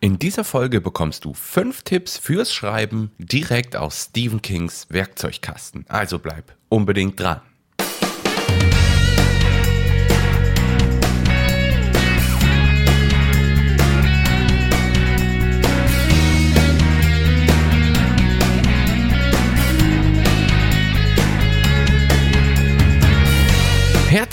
In dieser Folge bekommst du fünf Tipps fürs Schreiben direkt aus Stephen Kings Werkzeugkasten. Also bleib unbedingt dran.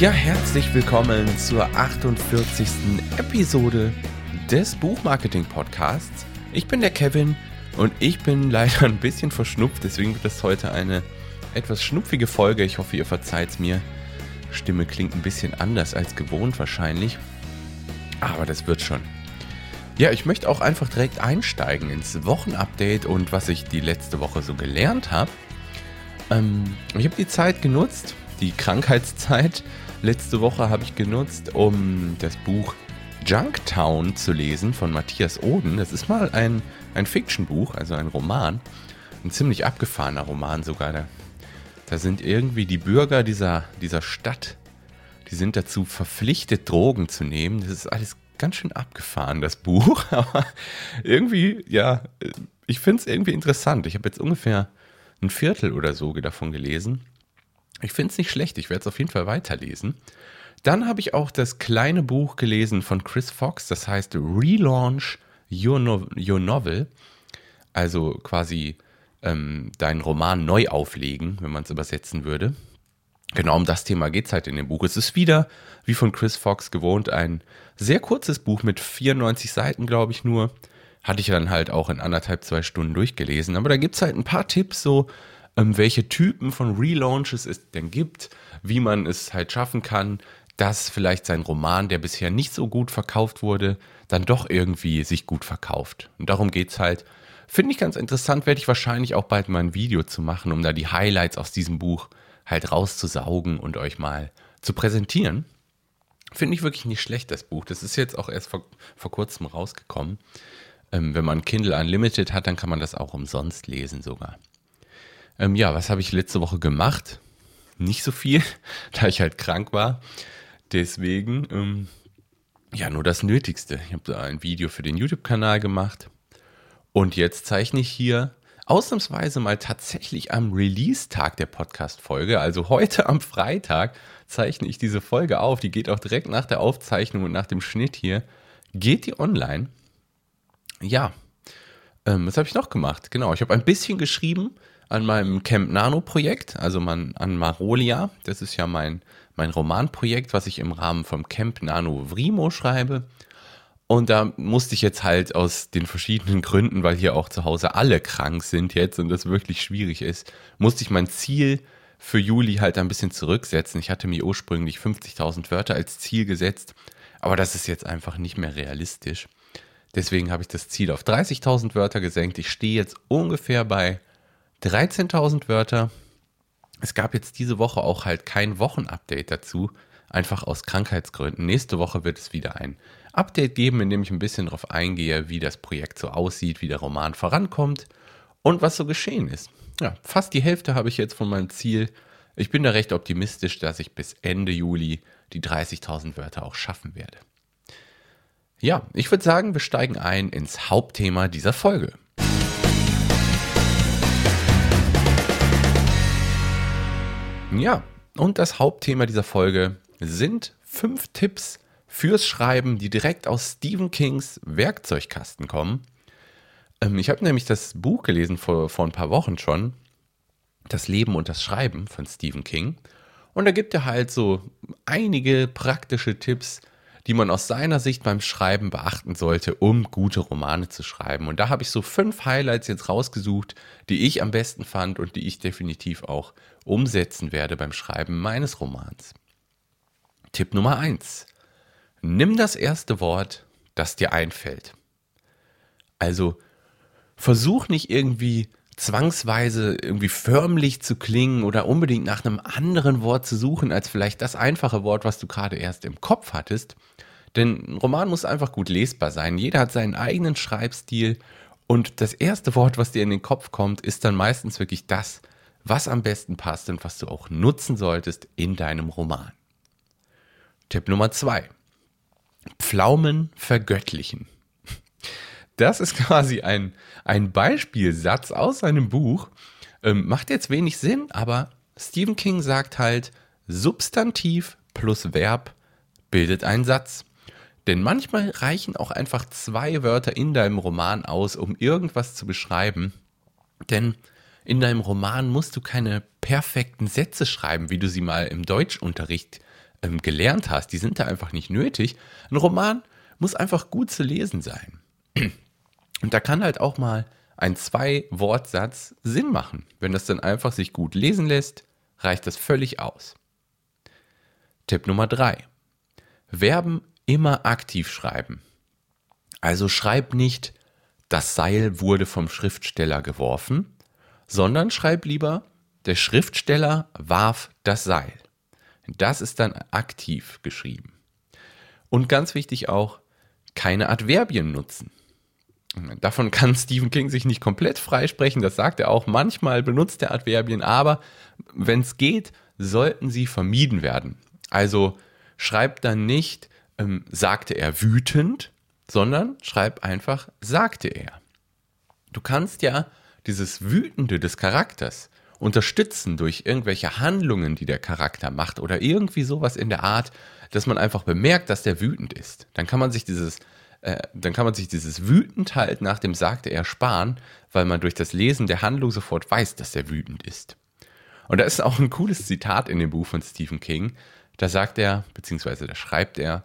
Ja, herzlich willkommen zur 48. Episode des Buchmarketing Podcasts. Ich bin der Kevin und ich bin leider ein bisschen verschnupft, deswegen wird das heute eine etwas schnupfige Folge. Ich hoffe, ihr verzeiht es mir. Stimme klingt ein bisschen anders als gewohnt wahrscheinlich, aber das wird schon. Ja, ich möchte auch einfach direkt einsteigen ins Wochenupdate und was ich die letzte Woche so gelernt habe. Ähm, ich habe die Zeit genutzt, die Krankheitszeit, Letzte Woche habe ich genutzt, um das Buch Junktown zu lesen von Matthias Oden. Das ist mal ein, ein Fiction-Buch, also ein Roman. Ein ziemlich abgefahrener Roman sogar. Da, da sind irgendwie die Bürger dieser, dieser Stadt, die sind dazu verpflichtet, Drogen zu nehmen. Das ist alles ganz schön abgefahren, das Buch. Aber irgendwie, ja, ich finde es irgendwie interessant. Ich habe jetzt ungefähr ein Viertel oder so davon gelesen. Ich finde es nicht schlecht, ich werde es auf jeden Fall weiterlesen. Dann habe ich auch das kleine Buch gelesen von Chris Fox, das heißt Relaunch Your, no Your Novel. Also quasi ähm, deinen Roman neu auflegen, wenn man es übersetzen würde. Genau um das Thema geht es halt in dem Buch. Es ist wieder, wie von Chris Fox gewohnt, ein sehr kurzes Buch mit 94 Seiten, glaube ich nur. Hatte ich dann halt auch in anderthalb, zwei Stunden durchgelesen. Aber da gibt es halt ein paar Tipps so, ähm, welche Typen von Relaunches es denn gibt, wie man es halt schaffen kann, dass vielleicht sein Roman, der bisher nicht so gut verkauft wurde, dann doch irgendwie sich gut verkauft. Und darum geht es halt. Finde ich ganz interessant, werde ich wahrscheinlich auch bald mal ein Video zu machen, um da die Highlights aus diesem Buch halt rauszusaugen und euch mal zu präsentieren. Finde ich wirklich nicht schlecht, das Buch. Das ist jetzt auch erst vor, vor kurzem rausgekommen. Ähm, wenn man Kindle Unlimited hat, dann kann man das auch umsonst lesen sogar. Ähm, ja, was habe ich letzte Woche gemacht? Nicht so viel, da ich halt krank war. Deswegen, ähm, ja, nur das Nötigste. Ich habe ein Video für den YouTube-Kanal gemacht. Und jetzt zeichne ich hier ausnahmsweise mal tatsächlich am Release-Tag der Podcast-Folge. Also heute am Freitag zeichne ich diese Folge auf. Die geht auch direkt nach der Aufzeichnung und nach dem Schnitt hier. Geht die online? Ja. Ähm, was habe ich noch gemacht? Genau, ich habe ein bisschen geschrieben an meinem Camp Nano Projekt, also man, an Marolia. Das ist ja mein, mein Romanprojekt, was ich im Rahmen vom Camp Nano Vrimo schreibe. Und da musste ich jetzt halt aus den verschiedenen Gründen, weil hier auch zu Hause alle krank sind jetzt und das wirklich schwierig ist, musste ich mein Ziel für Juli halt ein bisschen zurücksetzen. Ich hatte mir ursprünglich 50.000 Wörter als Ziel gesetzt, aber das ist jetzt einfach nicht mehr realistisch. Deswegen habe ich das Ziel auf 30.000 Wörter gesenkt. Ich stehe jetzt ungefähr bei 13.000 Wörter. Es gab jetzt diese Woche auch halt kein Wochenupdate dazu, einfach aus Krankheitsgründen. Nächste Woche wird es wieder ein Update geben, in dem ich ein bisschen darauf eingehe, wie das Projekt so aussieht, wie der Roman vorankommt und was so geschehen ist. Ja, fast die Hälfte habe ich jetzt von meinem Ziel. Ich bin da recht optimistisch, dass ich bis Ende Juli die 30.000 Wörter auch schaffen werde. Ja, ich würde sagen, wir steigen ein ins Hauptthema dieser Folge. Ja, und das Hauptthema dieser Folge sind fünf Tipps fürs Schreiben, die direkt aus Stephen Kings Werkzeugkasten kommen. Ähm, ich habe nämlich das Buch gelesen vor, vor ein paar Wochen schon, Das Leben und das Schreiben von Stephen King. Und da gibt er halt so einige praktische Tipps, die man aus seiner Sicht beim Schreiben beachten sollte, um gute Romane zu schreiben. Und da habe ich so fünf Highlights jetzt rausgesucht, die ich am besten fand und die ich definitiv auch umsetzen werde beim Schreiben meines Romans. Tipp Nummer 1. Nimm das erste Wort, das dir einfällt. Also versuch nicht irgendwie zwangsweise irgendwie förmlich zu klingen oder unbedingt nach einem anderen Wort zu suchen, als vielleicht das einfache Wort, was du gerade erst im Kopf hattest. Denn ein Roman muss einfach gut lesbar sein. Jeder hat seinen eigenen Schreibstil und das erste Wort, was dir in den Kopf kommt, ist dann meistens wirklich das, was am besten passt und was du auch nutzen solltest in deinem Roman. Tipp Nummer zwei. Pflaumen vergöttlichen. Das ist quasi ein, ein Beispielsatz aus seinem Buch. Ähm, macht jetzt wenig Sinn, aber Stephen King sagt halt, Substantiv plus Verb bildet einen Satz. Denn manchmal reichen auch einfach zwei Wörter in deinem Roman aus, um irgendwas zu beschreiben. Denn in deinem Roman musst du keine perfekten Sätze schreiben, wie du sie mal im Deutschunterricht ähm, gelernt hast. Die sind da einfach nicht nötig. Ein Roman muss einfach gut zu lesen sein. Und da kann halt auch mal ein Zwei-Wortsatz Sinn machen. Wenn das dann einfach sich gut lesen lässt, reicht das völlig aus. Tipp Nummer drei: Verben immer aktiv schreiben. Also schreib nicht, das Seil wurde vom Schriftsteller geworfen, sondern schreib lieber, der Schriftsteller warf das Seil. Das ist dann aktiv geschrieben. Und ganz wichtig auch, keine Adverbien nutzen. Davon kann Stephen King sich nicht komplett freisprechen, das sagt er auch. Manchmal benutzt er Adverbien, aber wenn es geht, sollten sie vermieden werden. Also schreibt dann nicht, ähm, sagte er wütend, sondern schreib einfach, sagte er. Du kannst ja dieses Wütende des Charakters unterstützen durch irgendwelche Handlungen, die der Charakter macht oder irgendwie sowas in der Art, dass man einfach bemerkt, dass der wütend ist. Dann kann man sich dieses äh, dann kann man sich dieses wütend halt nach dem sagte er sparen, weil man durch das Lesen der Handlung sofort weiß, dass er wütend ist. Und da ist auch ein cooles Zitat in dem Buch von Stephen King. Da sagt er, beziehungsweise da schreibt er,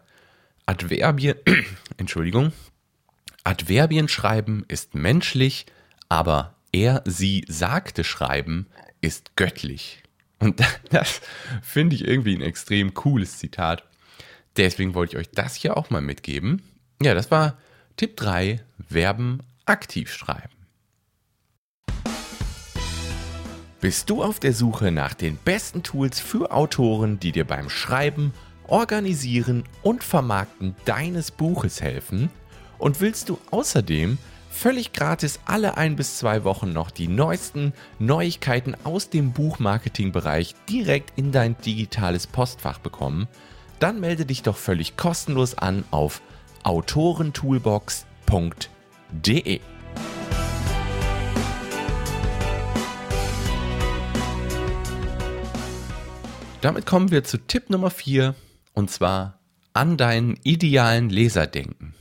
Adverbien, Entschuldigung, Adverbien schreiben ist menschlich, aber er, sie sagte schreiben ist göttlich. Und das finde ich irgendwie ein extrem cooles Zitat. Deswegen wollte ich euch das hier auch mal mitgeben. Ja, das war Tipp 3, Verben aktiv schreiben. Bist du auf der Suche nach den besten Tools für Autoren, die dir beim Schreiben, Organisieren und Vermarkten deines Buches helfen? Und willst du außerdem völlig gratis alle ein bis zwei Wochen noch die neuesten Neuigkeiten aus dem Buchmarketing-Bereich direkt in dein digitales Postfach bekommen? Dann melde dich doch völlig kostenlos an auf autorentoolbox.de. Damit kommen wir zu Tipp Nummer 4 und zwar an deinen idealen Leser denken.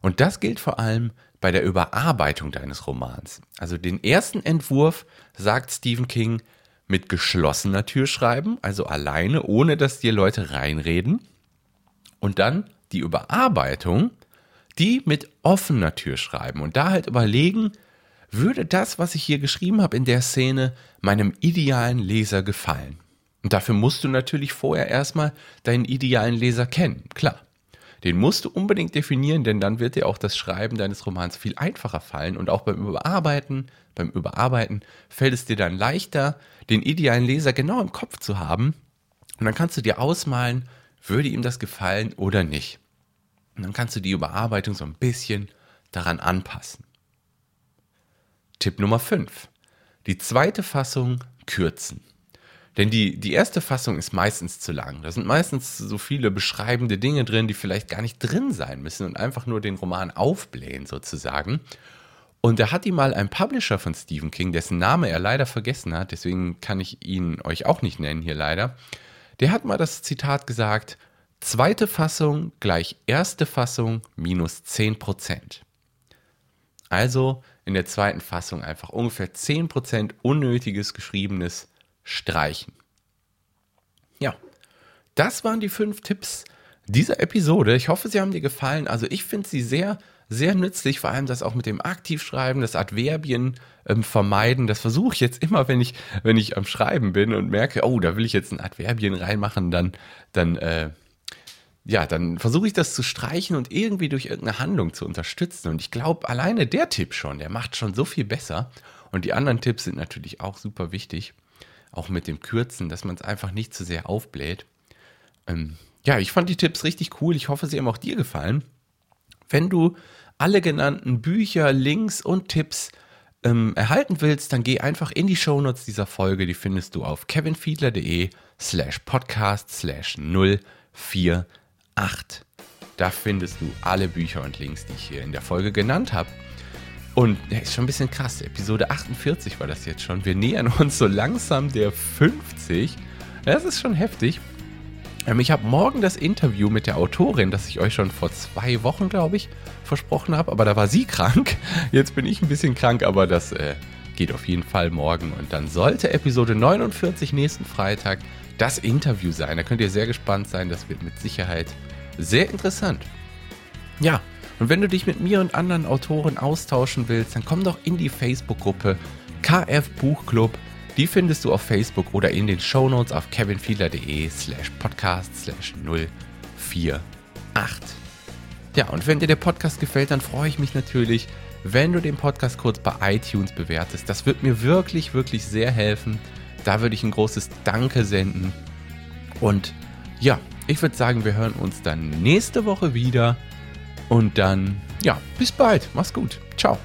Und das gilt vor allem bei der Überarbeitung deines Romans. Also den ersten Entwurf, sagt Stephen King, mit geschlossener Tür schreiben, also alleine, ohne dass dir Leute reinreden. Und dann die Überarbeitung, die mit offener Tür schreiben und da halt überlegen, würde das, was ich hier geschrieben habe in der Szene, meinem idealen Leser gefallen? Und dafür musst du natürlich vorher erstmal deinen idealen Leser kennen, klar. Den musst du unbedingt definieren, denn dann wird dir auch das Schreiben deines Romans viel einfacher fallen und auch beim Überarbeiten, beim Überarbeiten fällt es dir dann leichter, den idealen Leser genau im Kopf zu haben und dann kannst du dir ausmalen, würde ihm das gefallen oder nicht. Und dann kannst du die Überarbeitung so ein bisschen daran anpassen. Tipp Nummer 5. Die zweite Fassung kürzen. Denn die, die erste Fassung ist meistens zu lang. Da sind meistens so viele beschreibende Dinge drin, die vielleicht gar nicht drin sein müssen und einfach nur den Roman aufblähen sozusagen. Und da hat die mal ein Publisher von Stephen King, dessen Name er leider vergessen hat, deswegen kann ich ihn euch auch nicht nennen hier leider. Der hat mal das Zitat gesagt, Zweite Fassung gleich erste Fassung minus 10%. Also in der zweiten Fassung einfach ungefähr 10% unnötiges Geschriebenes streichen. Ja, das waren die fünf Tipps dieser Episode. Ich hoffe, sie haben dir gefallen. Also ich finde sie sehr, sehr nützlich, vor allem das auch mit dem Aktivschreiben, das Adverbien ähm, vermeiden. Das versuche ich jetzt immer, wenn ich, wenn ich am Schreiben bin und merke, oh, da will ich jetzt ein Adverbien reinmachen, dann, dann äh, ja, dann versuche ich das zu streichen und irgendwie durch irgendeine Handlung zu unterstützen. Und ich glaube, alleine der Tipp schon, der macht schon so viel besser. Und die anderen Tipps sind natürlich auch super wichtig. Auch mit dem Kürzen, dass man es einfach nicht zu sehr aufbläht. Ähm, ja, ich fand die Tipps richtig cool. Ich hoffe, sie haben auch dir gefallen. Wenn du alle genannten Bücher, Links und Tipps ähm, erhalten willst, dann geh einfach in die Shownotes dieser Folge. Die findest du auf kevinfiedler.de slash podcast slash 048. Da findest du alle Bücher und Links, die ich hier in der Folge genannt habe. Und ja, ist schon ein bisschen krass. Episode 48 war das jetzt schon. Wir nähern uns so langsam der 50. Das ist schon heftig. Ähm, ich habe morgen das Interview mit der Autorin, das ich euch schon vor zwei Wochen, glaube ich, versprochen habe. Aber da war sie krank. Jetzt bin ich ein bisschen krank, aber das äh, geht auf jeden Fall morgen. Und dann sollte Episode 49 nächsten Freitag das Interview sein. Da könnt ihr sehr gespannt sein. Das wird mit Sicherheit sehr interessant. Ja, und wenn du dich mit mir und anderen Autoren austauschen willst, dann komm doch in die Facebook-Gruppe KF Buchclub die findest du auf Facebook oder in den Shownotes auf kevinfiedler.de slash podcast slash 048. Ja, und wenn dir der Podcast gefällt, dann freue ich mich natürlich, wenn du den Podcast kurz bei iTunes bewertest. Das wird mir wirklich, wirklich sehr helfen. Da würde ich ein großes Danke senden. Und ja, ich würde sagen, wir hören uns dann nächste Woche wieder. Und dann, ja, bis bald. Mach's gut. Ciao.